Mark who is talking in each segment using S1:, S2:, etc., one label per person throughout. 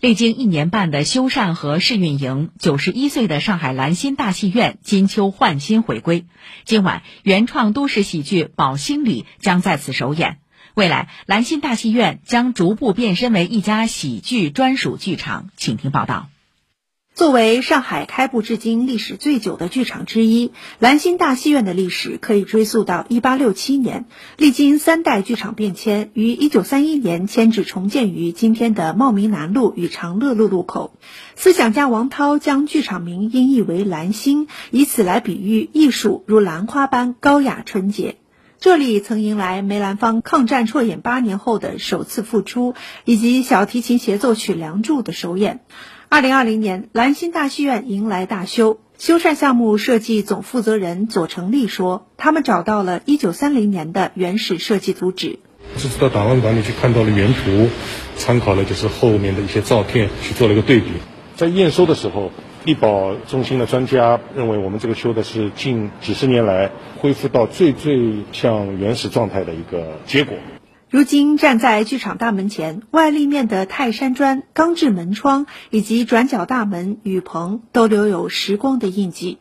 S1: 历经一年半的修缮和试运营，九十一岁的上海兰心大戏院金秋焕新回归。今晚，原创都市喜剧《宝兴里》将在此首演。未来，兰心大戏院将逐步变身为一家喜剧专属剧场。请听报道。
S2: 作为上海开埠至今历史最久的剧场之一，兰心大戏院的历史可以追溯到1867年，历经三代剧场变迁，于1931年迁址重建于今天的茂名南路与长乐路路口。思想家王涛将剧场名音译为“兰心”，以此来比喻艺术如兰花般高雅纯洁。这里曾迎来梅兰芳抗战辍演八年后的首次复出，以及小提琴协奏曲《梁祝》的首演。二零二零年，兰心大戏院迎来大修，修缮项目设计总负责人左成立说：“他们找到了一九三零年的原始设计图纸，
S3: 这次到档案馆里去看到了原图，参考了就是后面的一些照片去做了一个对比。在验收的时候，力保中心的专家认为我们这个修的是近几十年来恢复到最最像原始状态的一个结果。”
S2: 如今站在剧场大门前，外立面的泰山砖、钢制门窗以及转角大门、雨棚都留有时光的印记。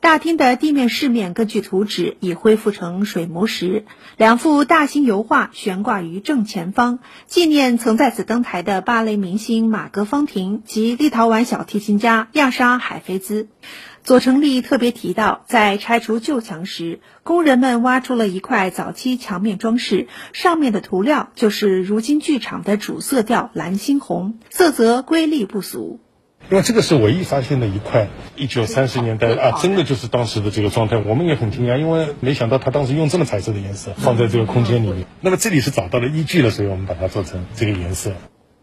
S2: 大厅的地面饰面根据图纸已恢复成水磨石，两幅大型油画悬挂于正前方，纪念曾在此登台的芭蕾明星马格芳婷及立陶宛小提琴家亚莎海菲兹。左成立特别提到，在拆除旧墙时，工人们挖出了一块早期墙面装饰，上面的涂料就是如今剧场的主色调蓝猩红，色泽瑰丽不俗。
S3: 因为这个是唯一发现的一块，一九三十年代啊，真的就是当时的这个状态，我们也很惊讶，因为没想到他当时用这么彩色的颜色放在这个空间里面。那么这里是找到了依据了，所以我们把它做成这个颜色。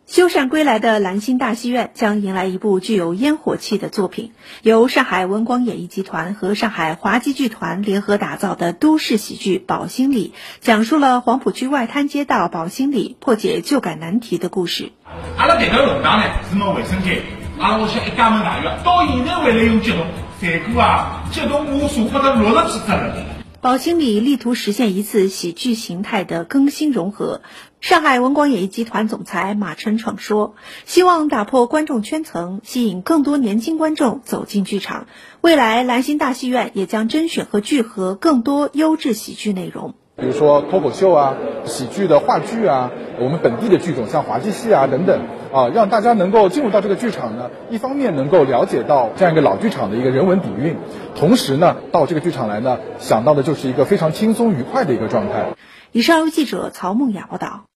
S2: 修缮归来的兰心大戏院将迎来一部具有烟火气的作品，由上海文广演艺集团和上海华基剧团联合打造的都市喜剧《宝兴里》，讲述了黄浦区外滩街道宝兴里破解旧改难题的故事。
S4: 阿拉迭个弄堂呢是门卫生间，阿拉屋想一家门大院，到现在还来用激动，结果啊，激动我数不到六十几只了。
S2: 宝兴里力图实现一次喜剧形态的更新融合。上海文广演艺集团总裁马晨闯说：“希望打破观众圈层，吸引更多年轻观众走进剧场。未来，兰心大戏院也将甄选和聚合更多优质喜剧内容。”
S5: 比如说脱口秀啊、喜剧的话剧啊，我们本地的剧种像滑稽戏啊等等啊，让大家能够进入到这个剧场呢，一方面能够了解到这样一个老剧场的一个人文底蕴，同时呢，到这个剧场来呢，想到的就是一个非常轻松愉快的一个状态。
S2: 以上由记者曹梦雅报道。